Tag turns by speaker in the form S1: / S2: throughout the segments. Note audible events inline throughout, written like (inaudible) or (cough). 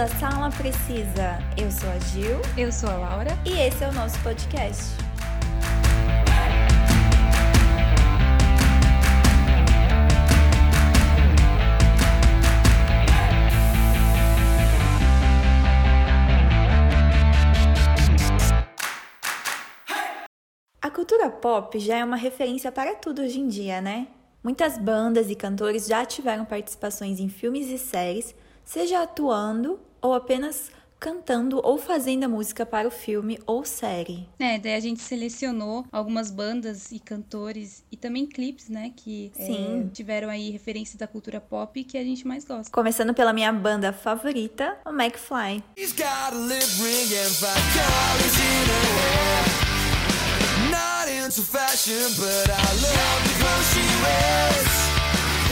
S1: a Sala Precisa. Eu sou a Gil.
S2: Eu sou a Laura.
S1: E esse é o nosso podcast. A cultura pop já é uma referência para tudo hoje em dia, né? Muitas bandas e cantores já tiveram participações em filmes e séries, seja atuando ou apenas cantando ou fazendo a música para o filme ou série.
S2: É, daí a gente selecionou algumas bandas e cantores e também clipes, né, que
S1: Sim.
S2: É, tiveram aí referência da cultura pop que a gente mais gosta.
S1: Começando pela minha banda favorita, o McFly. He's got a lip ring and five colors in her hair. Not into fashion, but I love the clothes she wears.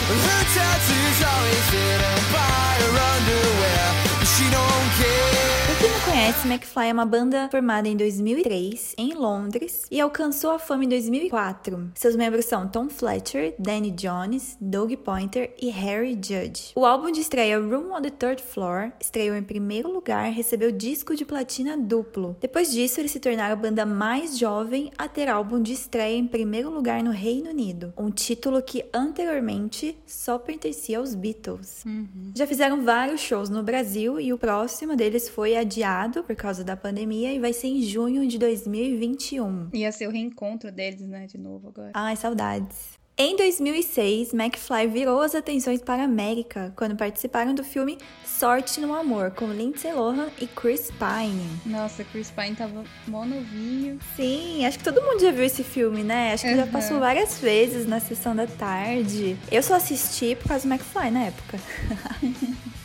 S1: Her tattoos always fit by her underwear. Conhece, McFly é uma banda formada em 2003 em Londres e alcançou a fama em 2004. Seus membros são Tom Fletcher, Danny Jones, Doug Pointer e Harry Judge. O álbum de estreia Room on the Third Floor estreou em primeiro lugar e recebeu disco de platina duplo. Depois disso, eles se tornaram a banda mais jovem a ter álbum de estreia em primeiro lugar no Reino Unido, um título que anteriormente só pertencia aos Beatles.
S2: Uhum.
S1: Já fizeram vários shows no Brasil e o próximo deles foi a adiado por causa da pandemia e vai ser em junho de 2021.
S2: Ia ser o reencontro deles, né, de novo agora.
S1: Ai, saudades. Em 2006, McFly virou as atenções para a América quando participaram do filme Sorte no Amor, com Lindsay Lohan e Chris Pine.
S2: Nossa, Chris Pine tava mó novinho.
S1: Sim, acho que todo mundo já viu esse filme, né? Acho que uhum. já passou várias vezes na sessão da tarde. Eu só assisti por causa do McFly na época. (laughs)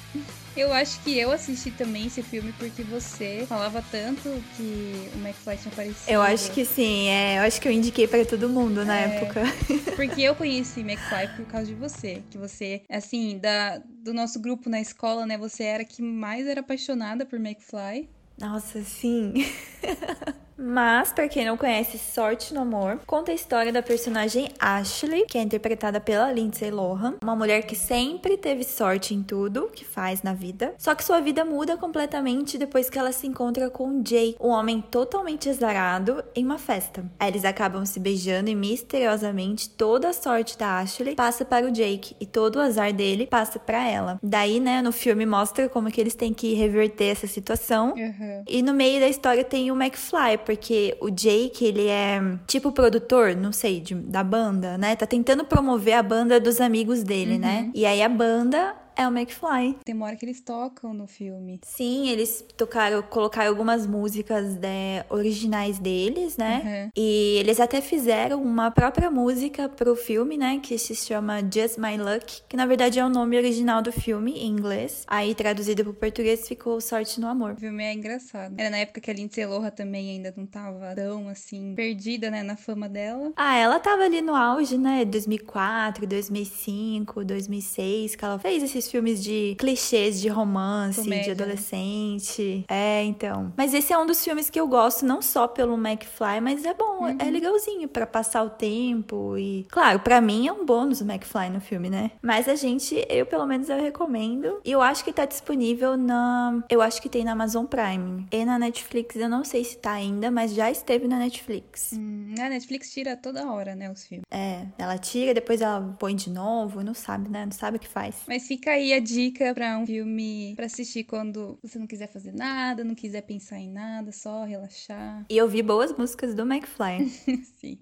S2: Eu acho que eu assisti também esse filme porque você falava tanto que o McFly tinha aparecido.
S1: Eu acho que sim, é. Eu acho que eu indiquei para todo mundo na é, época. (laughs)
S2: Porque eu conheci McFly por causa de você. Que você, assim, da, do nosso grupo na escola, né? Você era a que mais era apaixonada por McFly.
S1: Nossa, sim. (laughs) Mas, para quem não conhece Sorte no Amor, conta a história da personagem Ashley, que é interpretada pela Lindsay Lohan, uma mulher que sempre teve sorte em tudo que faz na vida, só que sua vida muda completamente depois que ela se encontra com Jay, um homem totalmente azarado, em uma festa. Aí eles acabam se beijando e misteriosamente toda a sorte da Ashley passa para o Jake e todo o azar dele passa para ela. Daí, né, no filme mostra como que eles têm que reverter essa situação.
S2: Uhum.
S1: E no meio da história tem o McFly, porque o Jake, ele é tipo produtor, não sei, de, da banda, né? Tá tentando promover a banda dos amigos dele, né? uhum. né? E aí a banda é o McFly.
S2: Tem uma hora que eles tocam no filme.
S1: Sim, eles tocaram, colocaram algumas músicas né, originais deles, né? Uhum. E eles até fizeram uma própria música pro filme, né? Que se chama Just My Luck, que na verdade é o nome original do filme em inglês. Aí traduzido pro português ficou Sorte no Amor.
S2: O filme é engraçado. Era na época que a Lindsay Lohan também ainda não tava tão assim perdida, né, na fama dela.
S1: Ah, ela tava ali no auge, né? 2004, 2005, 2006, que ela fez esses aqueles filmes de clichês de romance, Comédia. de adolescente. É, então. Mas esse é um dos filmes que eu gosto, não só pelo McFly, mas é bom, é uhum. é legalzinho para passar o tempo e, claro, para mim é um bônus o McFly no filme, né? Mas a gente, eu pelo menos eu recomendo. E eu acho que tá disponível na, eu acho que tem na Amazon Prime e na Netflix, eu não sei se tá ainda, mas já esteve na Netflix.
S2: Hum, a Netflix tira toda hora, né, os filmes.
S1: É, ela tira, depois ela põe de novo, não sabe, né? Não sabe o que faz.
S2: Mas fica aí a dica para um filme para assistir quando você não quiser fazer nada, não quiser pensar em nada, só relaxar.
S1: E ouvir boas músicas do McFly. (laughs)
S2: Sim.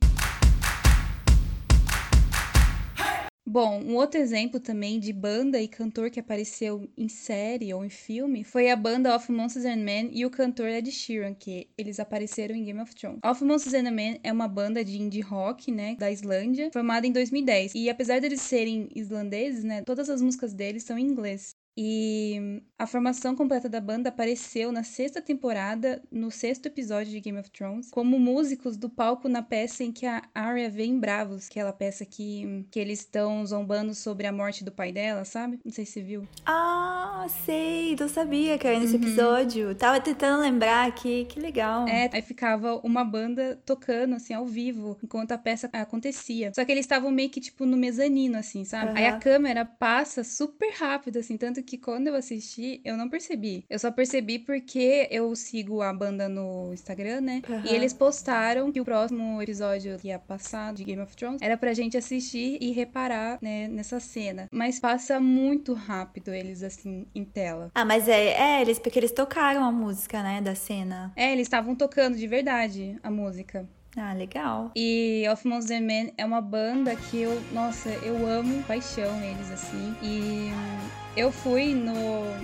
S2: Bom, um outro exemplo também de banda e cantor que apareceu em série ou em filme foi a banda Of Monsters and Men e o cantor Ed Sheeran, que eles apareceram em Game of Thrones. Of Monsters and Men é uma banda de indie rock, né, da Islândia, formada em 2010. E apesar deles serem islandeses, né, todas as músicas deles são em inglês. E a formação completa da banda apareceu na sexta temporada, no sexto episódio de Game of Thrones, como músicos do palco na peça em que a Arya vem bravos, aquela peça que, que eles estão zombando sobre a morte do pai dela, sabe? Não sei se você viu.
S1: Ah, sei, não sabia que era nesse uhum. episódio. Tava tentando lembrar aqui, que legal.
S2: É, aí ficava uma banda tocando, assim, ao vivo, enquanto a peça acontecia. Só que eles estavam meio que, tipo, no mezanino, assim, sabe? Uhum. Aí a câmera passa super rápido, assim, tanto que quando eu assisti, verdade, eu não percebi. Eu só percebi porque eu sigo a banda no Instagram, né?
S1: Uhum.
S2: E eles postaram que o próximo episódio que ia passar de Game of Thrones era pra gente assistir e reparar, né, nessa cena. Mas passa muito rápido eles, assim, em tela.
S1: Ah, mas é, é eles, porque eles tocaram a música, né, da cena.
S2: É, eles estavam tocando de verdade a música.
S1: Ah, legal.
S2: E Of Monsters and Men é uma banda que eu, nossa, eu amo paixão eles, assim. E eu fui no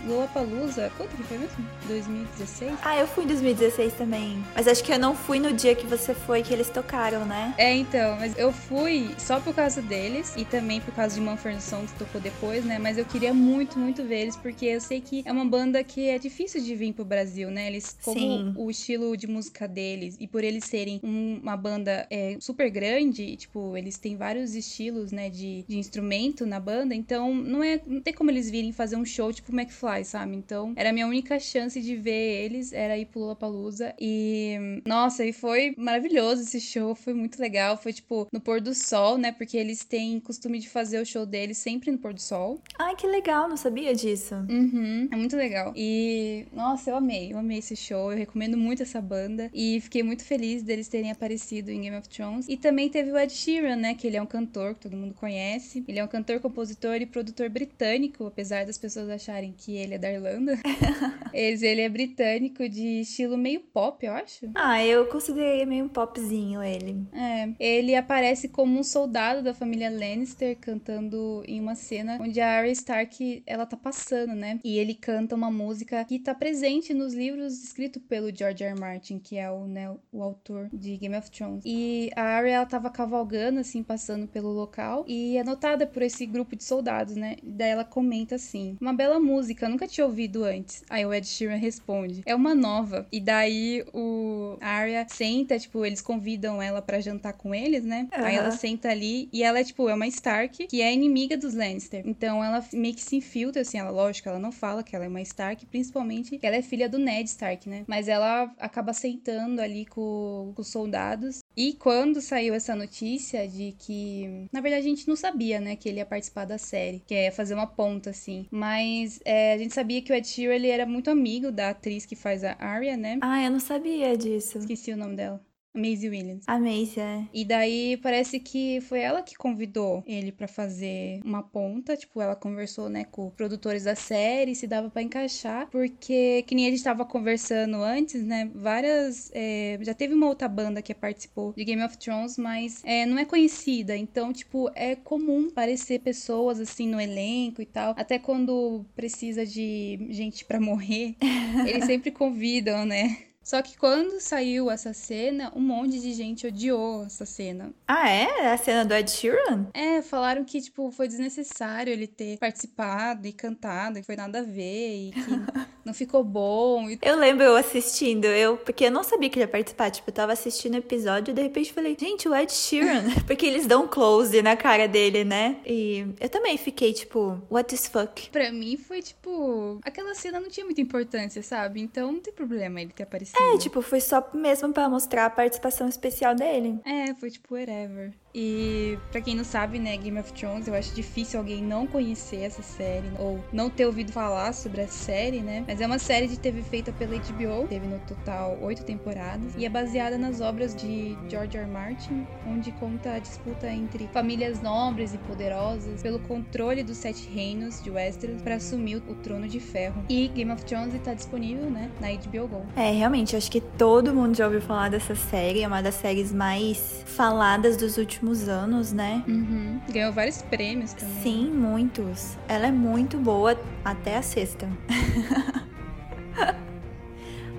S2: Lollapalooza, quanto que foi mesmo? 2016?
S1: Ah, eu fui em 2016 também. Mas acho que eu não fui no dia que você foi que eles tocaram, né?
S2: É, então, mas eu fui só por causa deles e também por causa de Manfred Sons que tocou depois, né? Mas eu queria muito, muito ver eles porque eu sei que é uma banda que é difícil de vir pro Brasil, né? Eles, como
S1: Sim.
S2: o estilo de música deles e por eles serem um- uma banda é, super grande, tipo, eles têm vários estilos, né, de, de instrumento na banda, então não é, não tem como eles virem fazer um show tipo McFly, sabe? Então, era a minha única chance de ver eles, era ir pro Lollapalooza e nossa, e foi maravilhoso esse show, foi muito legal, foi tipo no pôr do sol, né? Porque eles têm costume de fazer o show deles sempre no pôr do sol.
S1: Ai, que legal, não sabia disso.
S2: Uhum, é muito legal. E, nossa, eu amei, eu amei esse show, eu recomendo muito essa banda. E fiquei muito feliz deles terem aparecido em Game of Thrones. E também teve o Ed Sheeran, né? Que ele é um cantor que todo mundo conhece. Ele é um cantor, compositor e produtor britânico, apesar das pessoas acharem que ele é da Irlanda. (laughs) Ele é britânico de estilo meio pop, eu acho.
S1: Ah, eu considerei meio um popzinho ele.
S2: É, ele aparece como um soldado da família Lannister cantando em uma cena onde a Arya Stark ela tá passando, né? E ele canta uma música que tá presente nos livros escritos pelo George R. R. Martin, que é o, né, o autor de Game of Thrones. E a Arya ela tava cavalgando assim, passando pelo local e é notada por esse grupo de soldados, né? Daí ela comenta assim: "Uma bela música, nunca tinha ouvido antes". Aí o Ed Sheeran responde: "É uma nova". E daí o Arya senta, tipo, eles convidam ela pra jantar com eles, né? Aí ela senta ali e ela é tipo, é uma Stark que é inimiga dos Lannister. Então ela meio que se infiltra assim, ela lógico, ela não fala que ela é uma Stark, principalmente que ela é filha do Ned Stark, né? Mas ela acaba sentando ali com, com os soldados. E quando saiu essa notícia de que, na verdade, a gente não sabia, né, que ele ia participar da série, que é fazer uma ponta assim. Mas é, a gente sabia que o Ed Sheeran ele era muito amigo da atriz que faz a Arya, né?
S1: Ah, eu não sabia disso.
S2: Esqueci o nome dela. Maisie Williams.
S1: A Macy, é.
S2: E daí parece que foi ela que convidou ele pra fazer uma ponta, tipo, ela conversou, né, com produtores da série, se dava pra encaixar, porque que nem a gente tava conversando antes, né, várias, é, já teve uma outra banda que participou de Game of Thrones, mas é, não é conhecida, então, tipo, é comum aparecer pessoas assim no elenco e tal, até quando precisa de gente pra morrer, (laughs) eles sempre convidam, né. Só que quando saiu essa cena, um monte de gente odiou essa cena.
S1: Ah, é? A cena do Ed Sheeran?
S2: É, falaram que, tipo, foi desnecessário ele ter participado e cantado, que foi nada a ver, e que (laughs) não ficou bom. E...
S1: Eu lembro eu assistindo, eu, porque eu não sabia que ele ia participar. Tipo, eu tava assistindo o episódio e de repente falei, gente, o Ed Sheeran. (laughs) porque eles dão close na cara dele, né? E eu também fiquei, tipo, what the fuck?
S2: Pra mim foi, tipo, aquela cena não tinha muita importância, sabe? Então não tem problema ele ter aparecido.
S1: É, tipo, foi só mesmo pra mostrar a participação especial dele.
S2: É, foi tipo whatever. E pra quem não sabe, né, Game of Thrones, eu acho difícil alguém não conhecer essa série ou não ter ouvido falar sobre a série, né? Mas é uma série de TV feita pela HBO, teve no total oito temporadas e é baseada nas obras de George R. R. Martin, onde conta a disputa entre famílias nobres e poderosas pelo controle dos sete reinos de Westeros para assumir o trono de ferro. E Game of Thrones está disponível, né, na HBO Go.
S1: É, realmente, acho que todo mundo já ouviu falar dessa série. É uma das séries mais faladas dos últimos anos, né?
S2: Uhum. Ganhou vários prêmios também.
S1: Sim, muitos. Ela é muito boa até a sexta. (laughs)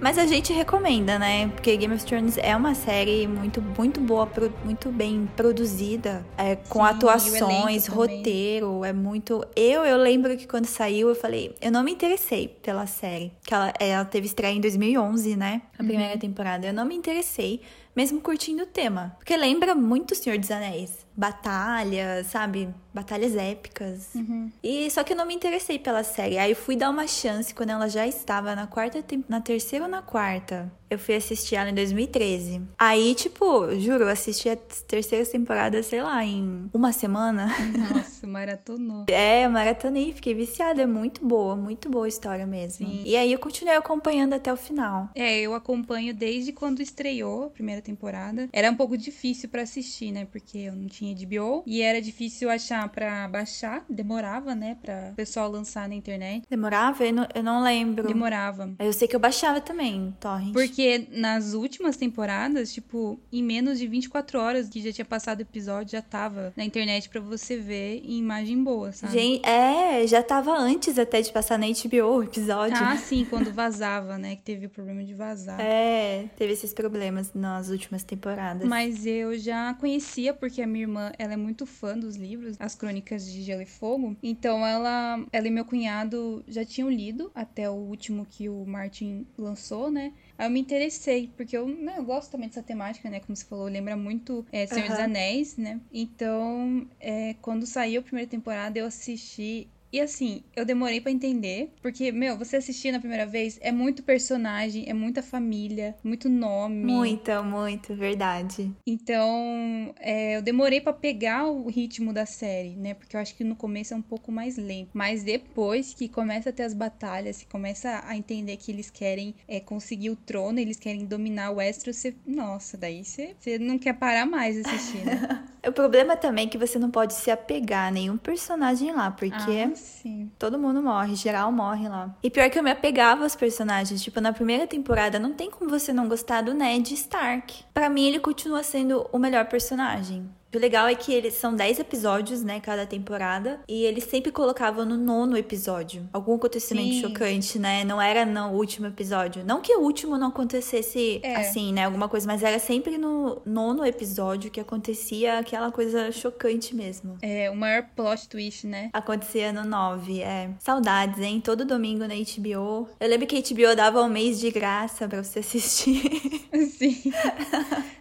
S1: Mas a gente recomenda, né? Porque Game of Thrones é uma série muito, muito boa, pro- muito bem produzida, é, com
S2: Sim,
S1: atuações, roteiro, é muito. Eu, eu lembro que quando saiu, eu falei, eu não me interessei pela série, que ela, ela teve estreia em 2011, né? A primeira
S2: Uhum.
S1: temporada. Eu não me interessei, mesmo curtindo o tema, porque lembra muito O Senhor dos Anéis, batalha, sabe? batalhas épicas.
S2: Uhum.
S1: E só que eu não me interessei pela série. Aí eu fui dar uma chance quando ela já estava na quarta, na terceira ou na quarta. Eu fui assistir ela em 2013. Aí, tipo, juro, eu assisti a terceira temporada, sei lá, em uma semana. (laughs)
S2: Nossa, maratonou.
S1: É, maratonei, fiquei viciada. É muito boa, muito boa a história mesmo. Sim. E aí eu continuei acompanhando até o final.
S2: É, eu acompanho desde quando estreou a primeira temporada. Era um pouco difícil para assistir, né? Porque eu não tinha HBO e era difícil achar para baixar. Demorava, né? Pra o pessoal lançar na internet.
S1: Demorava? Eu não, eu não lembro.
S2: Demorava.
S1: Eu sei que eu baixava também, torrent.
S2: Porque porque nas últimas temporadas, tipo, em menos de 24 horas que já tinha passado o episódio, já tava na internet para você ver em imagem boa, sabe?
S1: Gente, é, já tava antes até de passar na HBO o episódio.
S2: Ah, sim, quando vazava, né? Que teve o problema de vazar.
S1: É, teve esses problemas nas últimas temporadas.
S2: Mas eu já conhecia, porque a minha irmã, ela é muito fã dos livros, As Crônicas de Gelo e Fogo. Então ela, ela e meu cunhado já tinham lido até o último que o Martin lançou, né? Aí eu me interessei, porque eu, né, eu gosto também dessa temática, né? Como você falou, lembra muito é, Senhor uhum. dos Anéis, né? Então, é, quando saiu a primeira temporada, eu assisti e assim, eu demorei para entender, porque, meu, você assistir na primeira vez é muito personagem, é muita família, muito nome.
S1: Muito, muito, verdade.
S2: Então, é, eu demorei para pegar o ritmo da série, né? Porque eu acho que no começo é um pouco mais lento. Mas depois que começa a ter as batalhas, que começa a entender que eles querem é, conseguir o trono, eles querem dominar o Westeros, você. Nossa, daí você, você não quer parar mais assistir, né? (laughs)
S1: o problema também é que você não pode se apegar a nenhum personagem lá, porque.
S2: Ah Sim.
S1: Todo mundo morre, geral morre lá. E pior que eu me apegava aos personagens. Tipo, na primeira temporada, não tem como você não gostar do Ned Stark. Para mim, ele continua sendo o melhor personagem. O legal é que eles são 10 episódios, né, cada temporada, e eles sempre colocavam no nono episódio algum acontecimento Sim. chocante, né? Não era no último episódio. Não que o último não acontecesse é. assim, né, alguma coisa, mas era sempre no nono episódio que acontecia aquela coisa chocante mesmo.
S2: É, o maior plot twist, né?
S1: Acontecia no 9, é. Saudades, hein? Todo domingo na HBO. Eu lembro que a HBO dava um mês de graça para você assistir. (laughs)
S2: Sim. (laughs)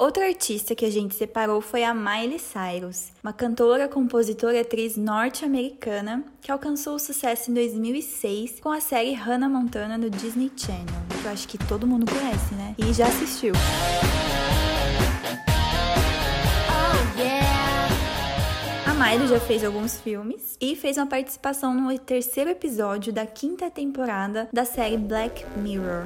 S1: Outra artista que a gente separou foi a Miley Cyrus, uma cantora, compositora e atriz norte-americana que alcançou sucesso em 2006 com a série Hannah Montana no Disney Channel, que eu acho que todo mundo conhece, né? E já assistiu. A Miley já fez alguns filmes e fez uma participação no terceiro episódio da quinta temporada da série Black Mirror.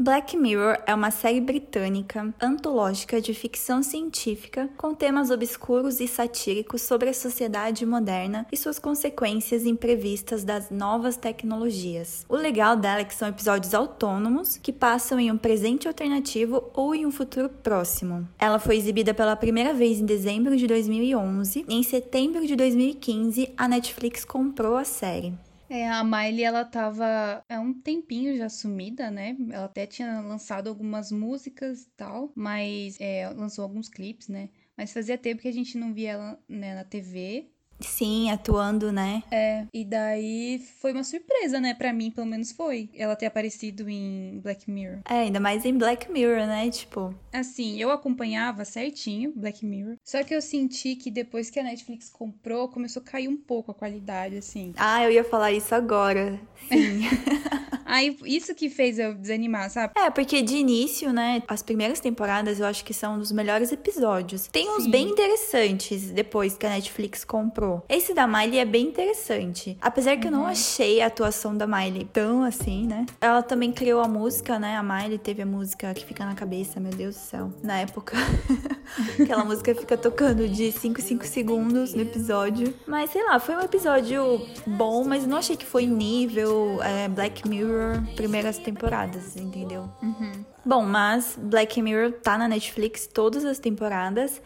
S1: Black Mirror é uma série britânica antológica de ficção científica com temas obscuros e satíricos sobre a sociedade moderna e suas consequências imprevistas das novas tecnologias. O legal dela é que são episódios autônomos que passam em um presente alternativo ou em um futuro próximo. Ela foi exibida pela primeira vez em dezembro de 2011 e em setembro de 2015 a Netflix comprou a série.
S2: É, a Miley, ela tava há um tempinho já sumida, né? Ela até tinha lançado algumas músicas e tal, mas é, lançou alguns clipes, né? Mas fazia tempo que a gente não via ela né, na TV.
S1: Sim, atuando, né?
S2: É, e daí foi uma surpresa, né? Pra mim, pelo menos foi. Ela ter aparecido em Black Mirror.
S1: É, ainda mais em Black Mirror, né? Tipo.
S2: Assim, eu acompanhava certinho Black Mirror. Só que eu senti que depois que a Netflix comprou, começou a cair um pouco a qualidade, assim.
S1: Ah, eu ia falar isso agora. Sim. (laughs)
S2: Aí, isso que fez eu desanimar, sabe?
S1: É, porque de início, né, as primeiras temporadas eu acho que são um dos melhores episódios. Tem uns Sim. bem interessantes depois que a Netflix comprou. Esse da Miley é bem interessante. Apesar que uhum. eu não uhum. achei a atuação da Miley tão assim, né? Ela também criou a música, né? A Miley teve a música que fica na cabeça, meu Deus do céu. Na época. (laughs) Aquela música fica tocando de 5 5 segundos no episódio. Mas sei lá, foi um episódio bom, mas não achei que foi nível é, Black Mirror Mirror primeiras temporadas, entendeu?
S2: Uhum.
S1: Bom, mas Black Mirror tá na Netflix todas as temporadas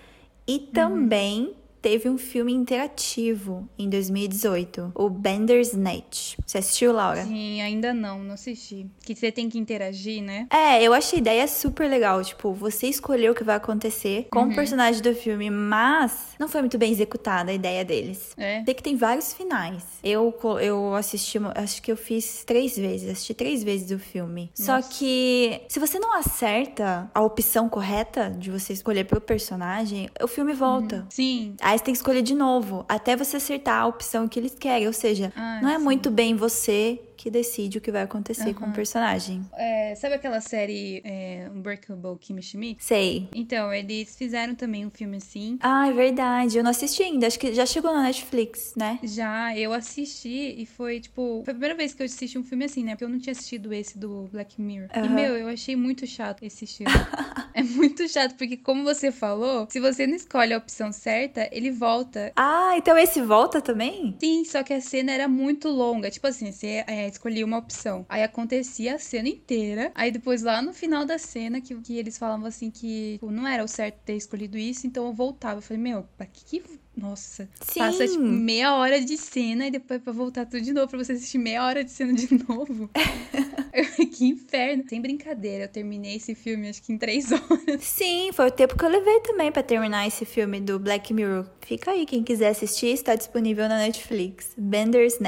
S1: e também teve um filme interativo em 2018, o Bender's Net. Você assistiu, Laura?
S2: Sim, ainda não, não assisti. Que você tem que interagir, né?
S1: É, eu achei a ideia super legal. Tipo, você escolheu o que vai acontecer com uhum. o personagem do filme, mas não foi muito bem executada a ideia deles.
S2: É.
S1: Sei que tem vários finais. Eu, eu assisti, acho que eu fiz três vezes, assisti três vezes o filme. Nossa. Só que se você não acerta a opção correta de você escolher pro personagem, o filme volta. Uhum.
S2: Sim.
S1: Aí você tem que escolher de novo, até você acertar a opção que eles querem. Ou seja, ah, não é sim. muito bem você que decide o que vai acontecer uhum. com o personagem.
S2: É, sabe aquela série é, Unbreakable Kimmy Schmidt?
S1: Sei.
S2: Então, eles fizeram também um filme assim.
S1: Ah, é verdade. Eu não assisti ainda. Acho que já chegou na Netflix, né?
S2: Já, eu assisti e foi, tipo... Foi a primeira vez que eu assisti um filme assim, né? Porque eu não tinha assistido esse do Black Mirror. Uhum. E, meu, eu achei muito chato esse estilo. (laughs) é muito chato, porque como você falou, se você não escolhe a opção certa, ele volta.
S1: Ah, então esse volta também?
S2: Sim, só que a cena era muito longa. Tipo assim, você é, escolhia uma opção. Aí acontecia a cena inteira. Aí depois lá no final da cena, que, que eles falavam assim que tipo, não era o certo ter escolhido isso, então eu voltava. Eu falei, meu, pra que que nossa. Sim. Passa, tipo, meia hora de cena e depois pra voltar tudo de novo, pra você assistir meia hora de cena de (laughs) novo. (laughs) (laughs) que inferno. Sem brincadeira, eu terminei esse filme acho que em três horas.
S1: Sim, foi o tempo que eu levei também para terminar esse filme do Black Mirror. Fica aí, quem quiser assistir, está disponível na Netflix. Bender's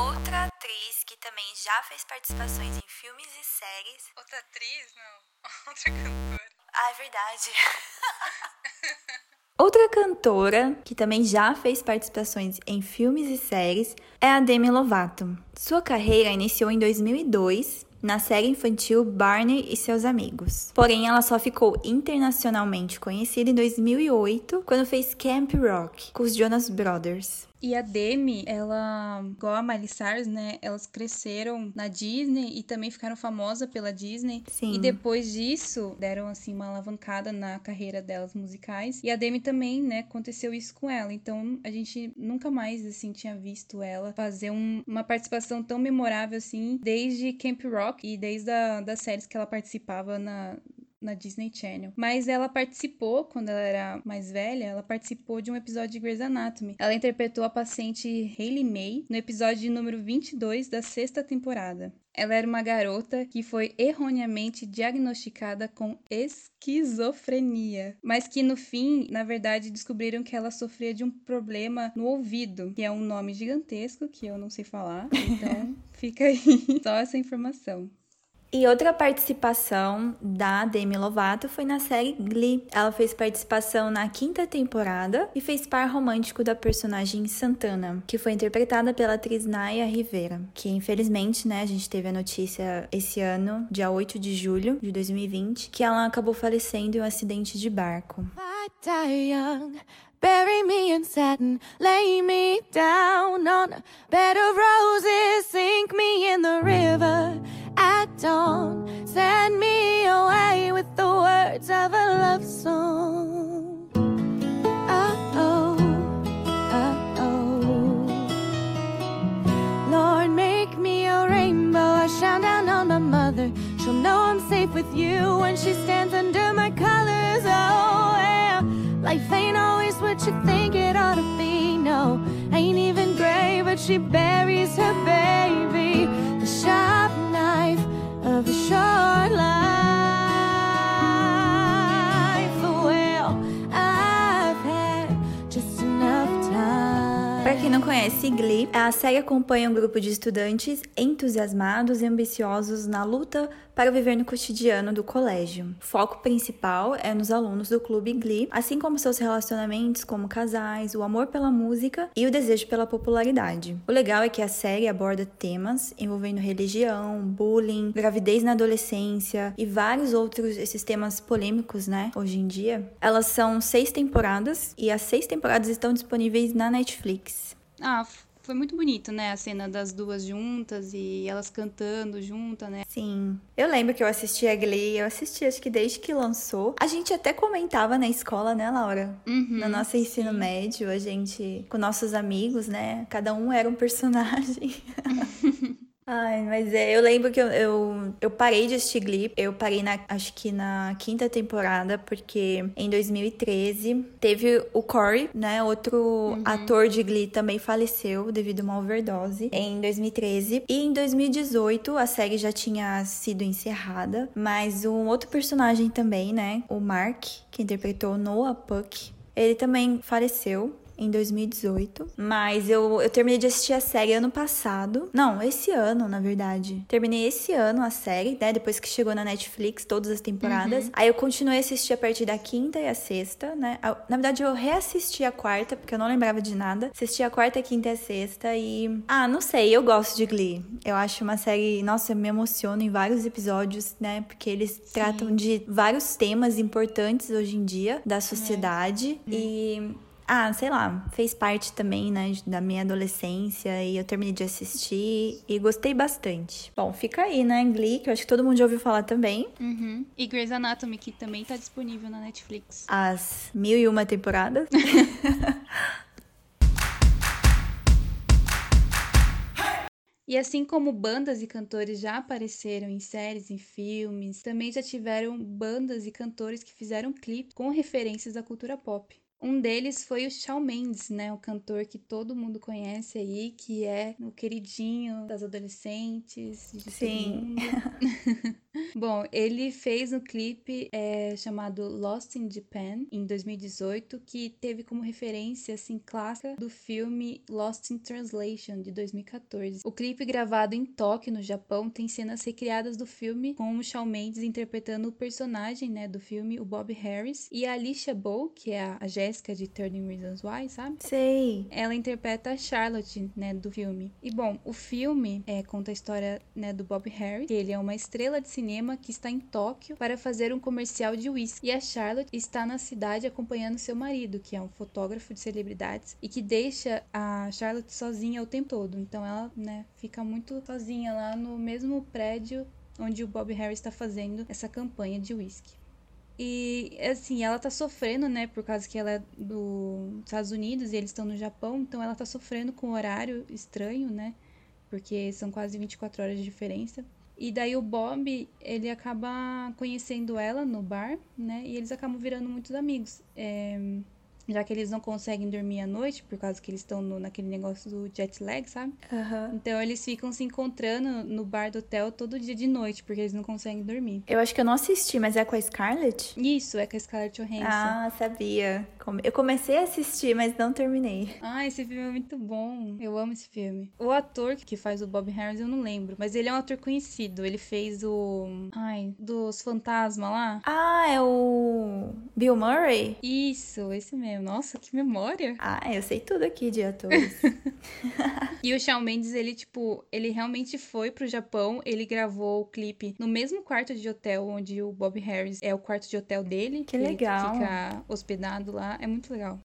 S1: Outra atriz que também já fez participações em filmes e séries.
S2: Outra atriz? Não. (laughs) Outra cantora.
S1: Ah, é verdade. (laughs) Outra cantora que também já fez participações em filmes e séries é a Demi Lovato. Sua carreira iniciou em 2002 na série infantil Barney e seus amigos. Porém, ela só ficou internacionalmente conhecida em 2008, quando fez Camp Rock com os Jonas Brothers.
S2: E a Demi, ela, igual a Miley Cyrus, né? Elas cresceram na Disney e também ficaram famosas pela Disney.
S1: Sim.
S2: E depois disso, deram, assim, uma alavancada na carreira delas musicais. E a Demi também, né? Aconteceu isso com ela. Então, a gente nunca mais, assim, tinha visto ela fazer um, uma participação tão memorável, assim, desde Camp Rock e desde a, das séries que ela participava na, na Disney Channel. Mas ela participou, quando ela era mais velha, ela participou de um episódio de Grey's Anatomy. Ela interpretou a paciente Hayley May no episódio número 22 da sexta temporada. Ela era uma garota que foi erroneamente diagnosticada com esquizofrenia, mas que no fim, na verdade, descobriram que ela sofria de um problema no ouvido, que é um nome gigantesco que eu não sei falar. Então, (laughs) fica aí (laughs) só essa informação.
S1: E outra participação da Demi Lovato foi na série Glee. Ela fez participação na quinta temporada e fez par romântico da personagem Santana, que foi interpretada pela atriz Naya Rivera, que infelizmente, né, a gente teve a notícia esse ano, dia 8 de julho de 2020, que ela acabou falecendo em um acidente de barco. Bury me in satin, lay me down on a bed of roses, sink me in the river at dawn. Send me away with the words of a love song. Oh, oh, oh, oh. Lord, make me a rainbow. I shine down on my mother. She'll know I'm safe with you when she stands under my colors. Oh. Life ain't always what you think it ought to be. No, ain't even gray, but she buries her baby. The sharp knife of a short life. Quem não conhece, Glee, a série acompanha um grupo de estudantes entusiasmados e ambiciosos na luta para viver no cotidiano do colégio. O foco principal é nos alunos do clube Glee, assim como seus relacionamentos como casais, o amor pela música e o desejo pela popularidade. O legal é que a série aborda temas envolvendo religião, bullying, gravidez na adolescência e vários outros esses temas polêmicos, né, hoje em dia. Elas são seis temporadas e as seis temporadas estão disponíveis na Netflix.
S2: Ah, foi muito bonito, né? A cena das duas juntas e elas cantando juntas, né?
S1: Sim. Eu lembro que eu assisti a Glee, eu assisti acho que desde que lançou. A gente até comentava na escola, né, Laura?
S2: Uhum,
S1: no nosso ensino sim. médio, a gente, com nossos amigos, né? Cada um era um personagem. (laughs) Ai, mas é, eu lembro que eu, eu, eu, parei de assistir Glee, eu parei na, acho que na quinta temporada, porque em 2013 teve o Corey, né, outro uhum. ator de Glee também faleceu devido a uma overdose em 2013. E em 2018 a série já tinha sido encerrada, mas um outro personagem também, né, o Mark, que interpretou Noah Puck, ele também faleceu em 2018. Mas eu, eu terminei de assistir a série ano passado. Não, esse ano, na verdade. Terminei esse ano a série, né? Depois que chegou na Netflix, todas as temporadas. Uhum. Aí eu continuei a assistir a partir da quinta e a sexta, né? Na verdade, eu reassisti a quarta, porque eu não lembrava de nada. Assisti a quarta, a quinta e a sexta e. Ah, não sei, eu gosto de Glee. Eu acho uma série. Nossa, eu me emociono em vários episódios, né? Porque eles Sim. tratam de vários temas importantes hoje em dia da sociedade. É. E ah, sei lá, fez parte também, né, da minha adolescência e eu terminei de assistir e gostei bastante. Bom, fica aí, né, Glee, que eu acho que todo mundo já ouviu falar também.
S2: Uhum. E Grey's Anatomy, que também tá disponível na Netflix.
S1: As mil e uma temporadas. (laughs)
S2: E assim como bandas e cantores já apareceram em séries, em filmes, também já tiveram bandas e cantores que fizeram clipes com referências à cultura pop. Um deles foi o Shawn Mendes, né? O cantor que todo mundo conhece aí, que é o queridinho das adolescentes. Sim. (laughs) Bom, ele fez um clipe é, chamado Lost in Japan, em 2018, que teve como referência, assim, clássica do filme Lost in Translation, de 2014. O clipe gravado em Tóquio, no Japão, tem cenas recriadas do filme, com o Shawn Mendes interpretando o personagem, né, do filme, o Bob Harris, e a Alicia Bow, que é a Jéssica de 13 Reasons Why, sabe?
S1: Sei.
S2: Ela interpreta a Charlotte, né, do filme. E, bom, o filme é, conta a história, né, do Bob Harris, que ele é uma estrela de cinema cinema que está em Tóquio para fazer um comercial de whisky. E a Charlotte está na cidade acompanhando seu marido, que é um fotógrafo de celebridades, e que deixa a Charlotte sozinha o tempo todo. Então ela, né, fica muito sozinha lá no mesmo prédio onde o Bob Harris está fazendo essa campanha de whisky. E assim, ela tá sofrendo, né, por causa que ela é dos Estados Unidos e eles estão no Japão, então ela tá sofrendo com um horário estranho, né? Porque são quase 24 horas de diferença. E daí o Bob, ele acaba conhecendo ela no bar, né? E eles acabam virando muitos amigos. É, já que eles não conseguem dormir à noite, por causa que eles estão naquele negócio do jet lag, sabe?
S1: Uhum.
S2: Então eles ficam se encontrando no bar do hotel todo dia de noite, porque eles não conseguem dormir.
S1: Eu acho que eu não assisti, mas é com a Scarlett?
S2: Isso, é com a Scarlett Johansson.
S1: Ah, sabia. Eu comecei a assistir, mas não terminei.
S2: Ah, esse filme é muito bom. Eu amo esse filme. O ator que faz o Bob Harris, eu não lembro, mas ele é um ator conhecido. Ele fez o. Ai, dos fantasmas lá.
S1: Ah, é o. Bill Murray?
S2: Isso, esse mesmo. Nossa, que memória.
S1: Ah, eu sei tudo aqui de atores. (laughs)
S2: e o Shawn Mendes, ele, tipo, ele realmente foi pro Japão, ele gravou o clipe no mesmo quarto de hotel onde o Bob Harris é o quarto de hotel dele.
S1: Que legal.
S2: fica hospedado lá. É muito legal.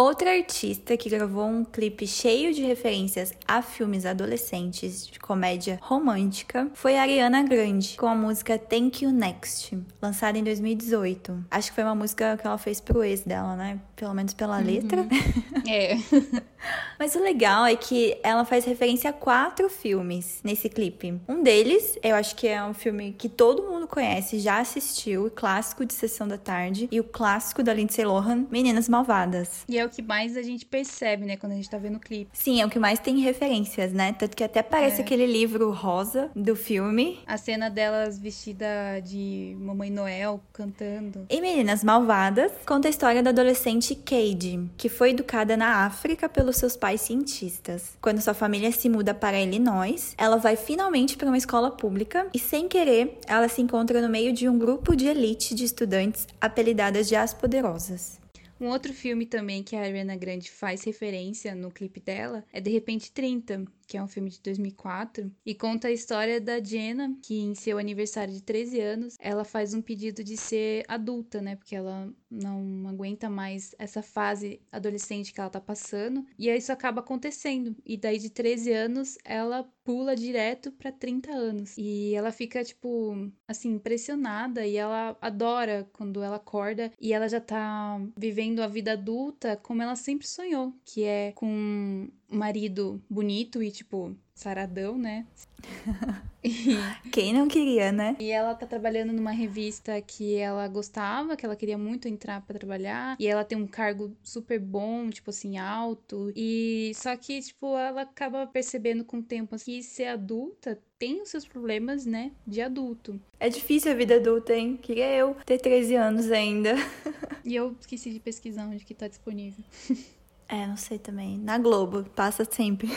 S1: Outra artista que gravou um clipe cheio de referências a filmes adolescentes de comédia romântica foi a Ariana Grande, com a música Thank You Next, lançada em 2018. Acho que foi uma música que ela fez pro ex dela, né? Pelo menos pela uhum. letra. (laughs)
S2: É. (laughs)
S1: Mas o legal é que ela faz referência a quatro filmes nesse clipe. Um deles, eu acho que é um filme que todo mundo conhece, já assistiu, o clássico de Sessão da Tarde e o clássico da Lindsay Lohan, Meninas Malvadas.
S2: E é o que mais a gente percebe, né, quando a gente tá vendo o clipe.
S1: Sim, é o que mais tem referências, né? Tanto que até parece é. aquele livro rosa do filme.
S2: A cena delas vestida de Mamãe Noel cantando.
S1: E Meninas Malvadas conta a história da adolescente Cade, que foi educada na África pelos seus pais cientistas. Quando sua família se muda para Illinois, ela vai finalmente para uma escola pública e, sem querer, ela se encontra no meio de um grupo de elite de estudantes apelidadas de As Poderosas.
S2: Um outro filme também que a Ariana Grande faz referência no clipe dela é De Repente 30, que é um filme de 2004, e conta a história da Jenna, que em seu aniversário de 13 anos, ela faz um pedido de ser adulta, né? Porque ela não aguenta mais essa fase adolescente que ela tá passando. E aí isso acaba acontecendo. E daí de 13 anos ela pula direto para 30 anos. E ela fica, tipo, assim, impressionada e ela adora quando ela acorda e ela já tá vivendo a vida adulta como ela sempre sonhou, que é com um marido bonito e, tipo, saradão, né? (laughs)
S1: Quem não queria, né?
S2: E ela tá trabalhando numa revista que ela gostava, que ela queria muito entrar para trabalhar. E ela tem um cargo super bom, tipo assim, alto. E só que, tipo, ela acaba percebendo com o tempo que ser adulta tem os seus problemas, né, de adulto.
S1: É difícil a vida adulta, hein? Queria eu ter 13 anos ainda. (laughs)
S2: e eu esqueci de pesquisar onde que tá disponível. (laughs)
S1: É, não sei também. Na Globo, passa sempre.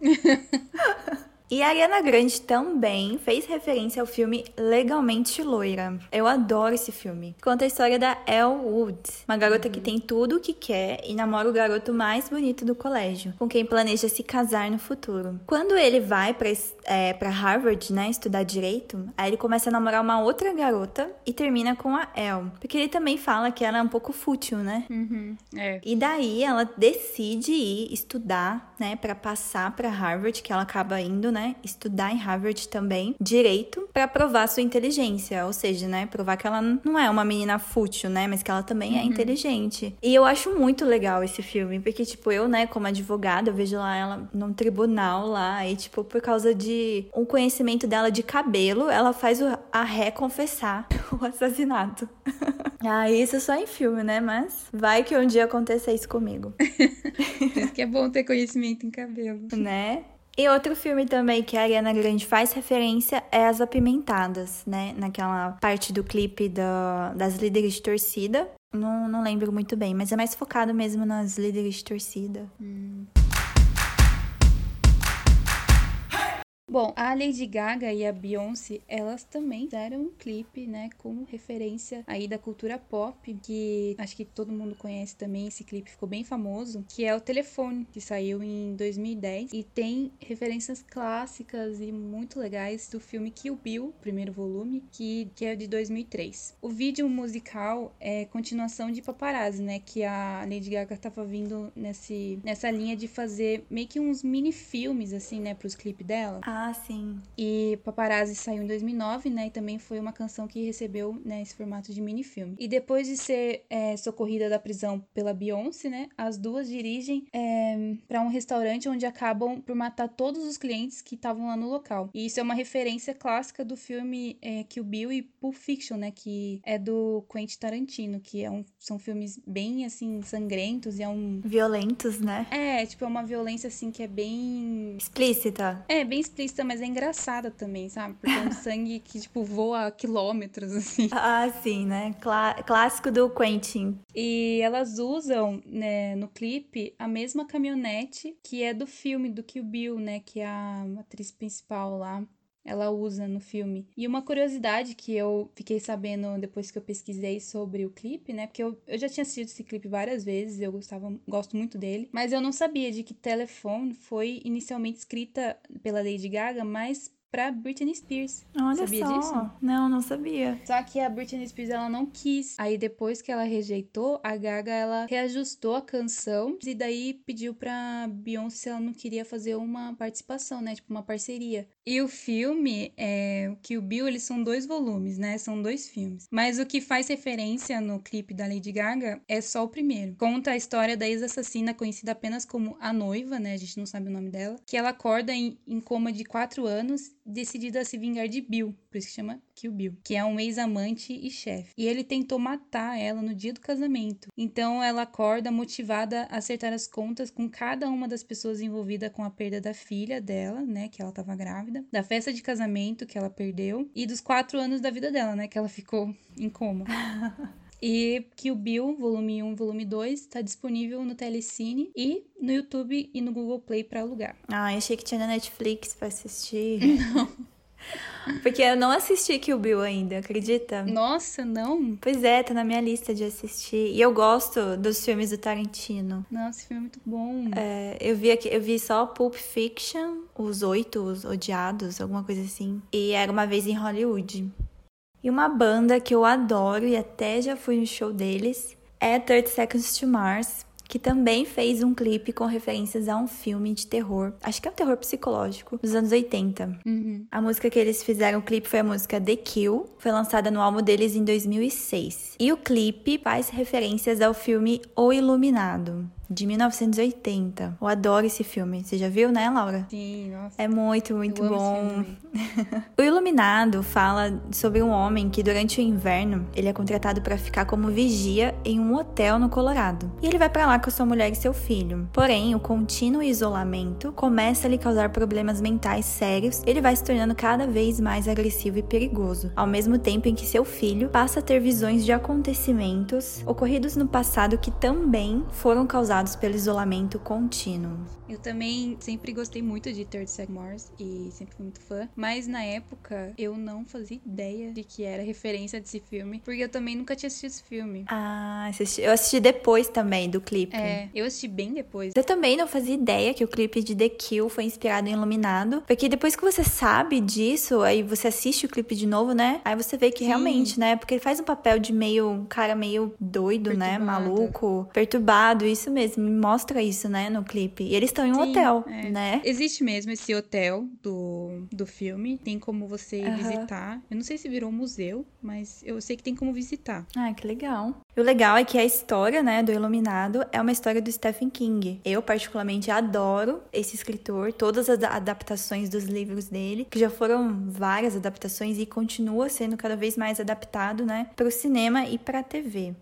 S1: (laughs) E a Ariana Grande também fez referência ao filme Legalmente Loira. Eu adoro esse filme. Conta a história da Elle Woods, uma garota uhum. que tem tudo o que quer e namora o garoto mais bonito do colégio, com quem planeja se casar no futuro. Quando ele vai para é, pra Harvard, né, estudar direito, aí ele começa a namorar uma outra garota e termina com a Elle. Porque ele também fala que ela é um pouco fútil, né?
S2: Uhum. É.
S1: E daí ela decide ir estudar, né, para passar para Harvard, que ela acaba indo, né? Né, estudar em Harvard também direito para provar sua inteligência, ou seja, né, provar que ela não é uma menina fútil, né, mas que ela também é uhum. é inteligente. E eu acho muito legal esse filme, porque tipo, eu, né, como advogada, eu vejo lá ela num tribunal lá e tipo, por causa de um conhecimento dela de cabelo, ela faz a ré confessar (laughs) o assassinato. (laughs) ah, isso só em filme, né, mas vai que um dia aconteça isso comigo. (laughs)
S2: isso que é bom ter conhecimento em cabelo.
S1: Né? E outro filme também que a Ariana Grande faz referência é As Apimentadas, né? Naquela parte do clipe da, das líderes de torcida. Não, não lembro muito bem, mas é mais focado mesmo nas líderes de torcida.
S2: Hum. Bom, a Lady Gaga e a Beyoncé, elas também fizeram um clipe, né, como referência aí da cultura pop, que acho que todo mundo conhece também, esse clipe ficou bem famoso, que é o Telefone, que saiu em 2010 e tem referências clássicas e muito legais do filme Kill Bill, primeiro volume, que, que é de 2003. O vídeo musical é continuação de Paparazzi, né, que a Lady Gaga tava vindo nesse, nessa linha de fazer meio que uns mini filmes, assim, né, pros clipes dela.
S1: Ah, ah, sim.
S2: E Paparazzi saiu em 2009, né? E também foi uma canção que recebeu né, esse formato de mini-filme. E depois de ser é, socorrida da prisão pela Beyoncé, né? As duas dirigem é, para um restaurante onde acabam por matar todos os clientes que estavam lá no local. E isso é uma referência clássica do filme é, Kill Bill e Pulp Fiction, né? Que é do Quentin Tarantino, que é um, são filmes bem, assim, sangrentos e é um...
S1: Violentos, né?
S2: É, tipo, é uma violência, assim, que é bem...
S1: Explícita.
S2: É, bem explícita mas é engraçada também, sabe? Porque é um (laughs) sangue que, tipo, voa quilômetros, assim.
S1: Ah, sim, né? Clá clássico do Quentin.
S2: E elas usam, né, no clipe, a mesma caminhonete que é do filme do Kill Bill, né? Que é a atriz principal lá ela usa no filme. E uma curiosidade que eu fiquei sabendo depois que eu pesquisei sobre o clipe, né? Porque eu, eu já tinha assistido esse clipe várias vezes, eu gostava, gosto muito dele, mas eu não sabia de que Telephone foi inicialmente escrita pela Lady Gaga, mas pra Britney Spears.
S1: Olha
S2: sabia
S1: só.
S2: disso?
S1: Não, não sabia.
S2: Só que a Britney Spears ela não quis. Aí depois que ela rejeitou, a Gaga ela reajustou a canção e daí pediu pra Beyoncé se ela não queria fazer uma participação, né? Tipo uma parceria. E o filme, é, que o Bill, eles são dois volumes, né? São dois filmes. Mas o que faz referência no clipe da Lady Gaga é só o primeiro. Conta a história da ex-assassina conhecida apenas como a noiva, né? A gente não sabe o nome dela. Que ela acorda em, em coma de quatro anos decidida a se vingar de Bill, por isso que chama Kill Bill, que é um ex-amante e chefe. E ele tentou matar ela no dia do casamento. Então ela acorda motivada a acertar as contas com cada uma das pessoas envolvidas com a perda da filha dela, né, que ela estava grávida, da festa de casamento que ela perdeu e dos quatro anos da vida dela, né, que ela ficou em coma. (laughs) E Kill Bill, volume 1 volume 2, está disponível no Telecine e no YouTube e no Google Play para alugar.
S1: Ah, achei que tinha na Netflix para assistir. (laughs)
S2: Não.
S1: Porque eu não assisti Kill Bill ainda, acredita?
S2: Nossa, não?
S1: Pois é, tá na minha lista de assistir. E eu gosto dos filmes do Tarantino.
S2: Nossa, esse filme é muito bom.
S1: É, eu vi aqui, eu vi só Pulp Fiction, Os Oito, Os Odiados, alguma coisa assim. E Era Uma Vez em Hollywood. E uma banda que eu adoro e até já fui no show deles é 30 Seconds to Mars, que também fez um clipe com referências a um filme de terror, acho que é um terror psicológico, dos anos 80.
S2: Uhum.
S1: A música que eles fizeram o clipe foi a música The Kill, foi lançada no álbum deles em 2006. E o clipe faz referências ao filme O Iluminado, de 1980. Eu adoro esse filme. Você já viu, né, Laura?
S2: Sim, nossa.
S1: É muito, muito
S2: Eu
S1: bom. (laughs) o Iluminado fala sobre um homem que durante o inverno ele é contratado para ficar como vigia em um hotel no Colorado. E ele vai para lá com sua mulher e seu filho. Porém, o contínuo isolamento começa a lhe causar problemas mentais sérios. Ele vai se tornando cada vez mais agressivo e perigoso, ao mesmo tempo em que seu filho passa a ter visões de acontecimentos ocorridos no passado que também foram causados pelo isolamento contínuo.
S2: Eu também sempre gostei muito de 30 Seconds Mars e sempre fui muito fã. Mas na época eu não fazia ideia de que era referência desse filme, porque eu também nunca tinha assistido esse filme.
S1: Ah, assisti- eu assisti depois também do clipe.
S2: É, eu assisti bem depois.
S1: Eu também não fazia ideia que o clipe de The Kill foi inspirado em Iluminado. Porque depois que você sabe disso, aí você assiste o clipe de novo, né? Aí você vê que
S2: Sim.
S1: realmente, né? Porque ele faz um papel de meio, um cara meio doido, né?
S2: Perturbado.
S1: Maluco, perturbado, isso mesmo. Me mostra isso, né? No clipe. E eles estão em um
S2: Sim,
S1: hotel,
S2: é.
S1: né?
S2: Existe mesmo esse hotel do, do filme. Tem como você visitar. Eu não sei se virou um museu, mas eu sei que tem como visitar.
S1: Ah, que legal. O legal é que a história, né, do Iluminado é uma história do Stephen King. Eu, particularmente, adoro esse escritor, todas as adaptações dos livros dele, que já foram várias adaptações e continua sendo cada vez mais adaptado, né, para o cinema e para a TV.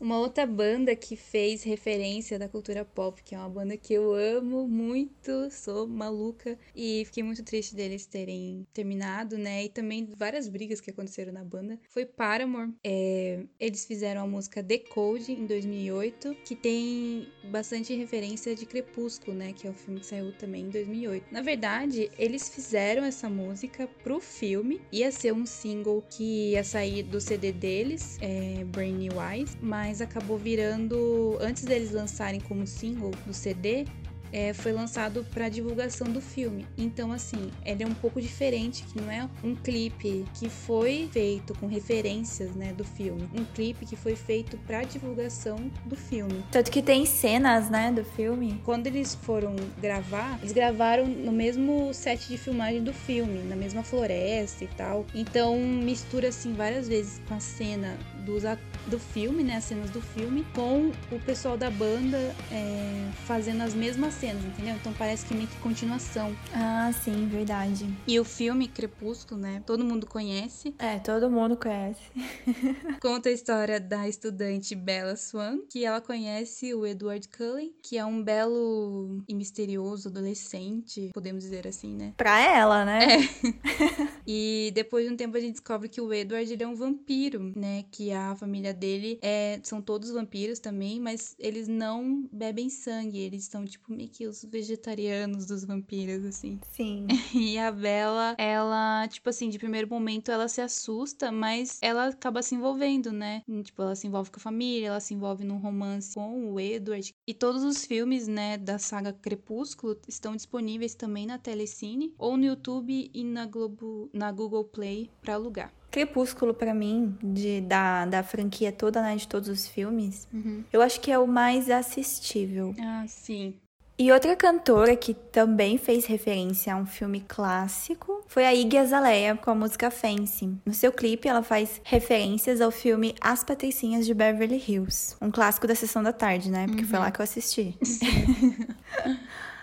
S2: Uma outra banda que fez referência da cultura pop, que é uma banda que eu amo muito, sou maluca e fiquei muito triste deles terem terminado, né? E também várias brigas que aconteceram na banda. Foi Paramore. É, eles fizeram a música The Code em 2008, que tem bastante referência de Crepúsculo, né? Que é o filme que saiu também em 2008. Na verdade, eles fizeram essa música pro filme, ia ser um single que ia sair do CD deles, é, New Eyes, mas acabou virando, antes deles lançarem como single do CD, é, foi lançado para divulgação do filme. Então, assim, ele é um pouco diferente, que não é um clipe que foi feito com referências, né, do filme. Um clipe que foi feito para divulgação do filme.
S1: Tanto que tem cenas, né, do filme.
S2: Quando eles foram gravar, eles gravaram no mesmo set de filmagem do filme, na mesma floresta e tal. Então mistura assim várias vezes com a cena dos, do filme, né? As cenas do filme, com o pessoal da banda é, fazendo as mesmas cenas, entendeu? Então parece que meio que continuação.
S1: Ah, sim, verdade.
S2: E o filme Crepúsculo, né? Todo mundo conhece.
S1: É, todo mundo conhece. (laughs)
S2: Conta a história da estudante Bella Swan, que ela conhece o Edward Cullen, que é um belo e misterioso adolescente, podemos dizer assim, né?
S1: Pra ela, né? (laughs)
S2: E depois de um tempo a gente descobre que o Edward ele é um vampiro, né? Que a família dele é, são todos vampiros também, mas eles não bebem sangue, eles são tipo meio que os vegetarianos dos vampiros, assim.
S1: Sim. (laughs)
S2: E a Bella, ela, tipo assim, de primeiro momento ela se assusta, mas ela acaba se envolvendo, né? Tipo, ela se envolve com a família, ela se envolve num romance com o Edward. E todos os filmes, né, da saga Crepúsculo estão disponíveis também na Telecine ou no YouTube e na Globo, na Google Play pra alugar.
S1: Crepúsculo, pra mim, de, da, da franquia toda, né, de todos os filmes, eu acho que é o mais assistível.
S2: Ah, sim.
S1: E outra cantora que também fez referência a um filme clássico foi a Iggy Azalea com a música Fancy. No seu clipe, ela faz referências ao filme As Patricinhas de Beverly Hills, um clássico da sessão da tarde, né? Porque foi lá que eu assisti. (laughs)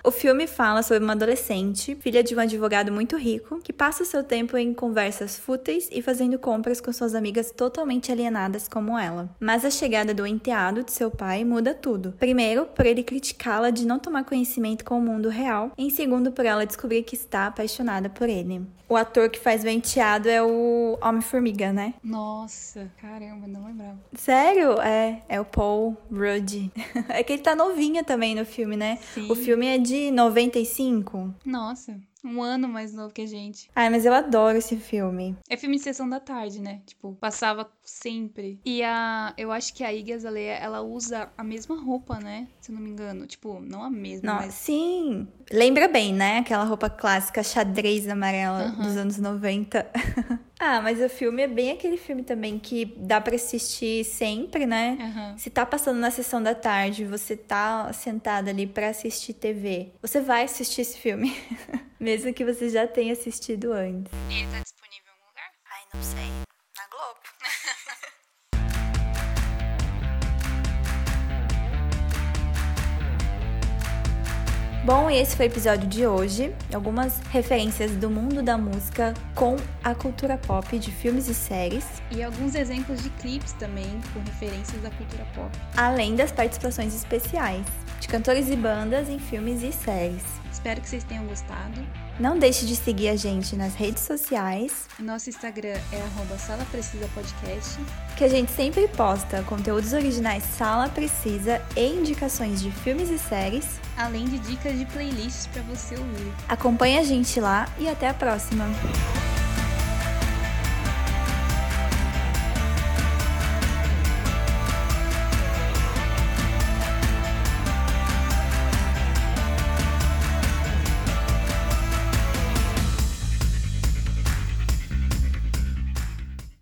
S1: O filme fala sobre uma adolescente, filha de um advogado muito rico, que passa seu tempo em conversas fúteis e fazendo compras com suas amigas totalmente alienadas como ela. Mas a chegada do enteado de seu pai muda tudo. Primeiro, por ele criticá-la de não tomar conhecimento com o mundo real, em segundo, por ela descobrir que está apaixonada por ele. O ator que faz o enteado é o Homem-Formiga, né?
S2: Nossa, caramba, não lembrava.
S1: Sério? É, é o Paul Rudd. (laughs) é que ele tá novinho também no filme, né?
S2: Sim.
S1: O filme é de 95.
S2: Nossa, Um ano mais novo que a gente.
S1: Ai, mas eu adoro esse filme.
S2: É filme de sessão da tarde, né? Tipo, passava sempre. E a. Eu acho que a Iggy Azalea, ela usa a mesma roupa, né? Se eu não me engano. Tipo, não a mesma,
S1: Não,
S2: mas.
S1: Sim. Lembra bem, né? Aquela roupa clássica xadrez amarela
S2: Aham.
S1: dos anos 90. (laughs) ah, mas o filme é bem aquele filme também que dá pra assistir sempre, né?
S2: Aham.
S1: Se tá passando na sessão da tarde, você tá sentada ali pra assistir TV, você vai assistir esse filme. (laughs) Mesmo que você já tenha assistido antes.
S2: Ele tá disponível em algum lugar?
S1: Ai, não sei. Na Globo. (laughs) Bom, e esse foi o episódio de hoje. Algumas referências do mundo da música com a cultura pop de filmes e séries,
S2: E alguns exemplos de clipes também, com referências da cultura pop.
S1: além das participações especiais de cantores e bandas em filmes e séries.
S2: Espero que vocês tenham gostado.
S1: Não deixe de seguir a gente nas redes sociais,
S2: nosso Instagram é arroba Sala Precisa Podcast.
S1: que a gente sempre posta conteúdos originais Sala Precisa e indicações de filmes e séries.
S2: além de dicas de playlists para você ouvir.
S1: Acompanhe a gente lá e até a próxima!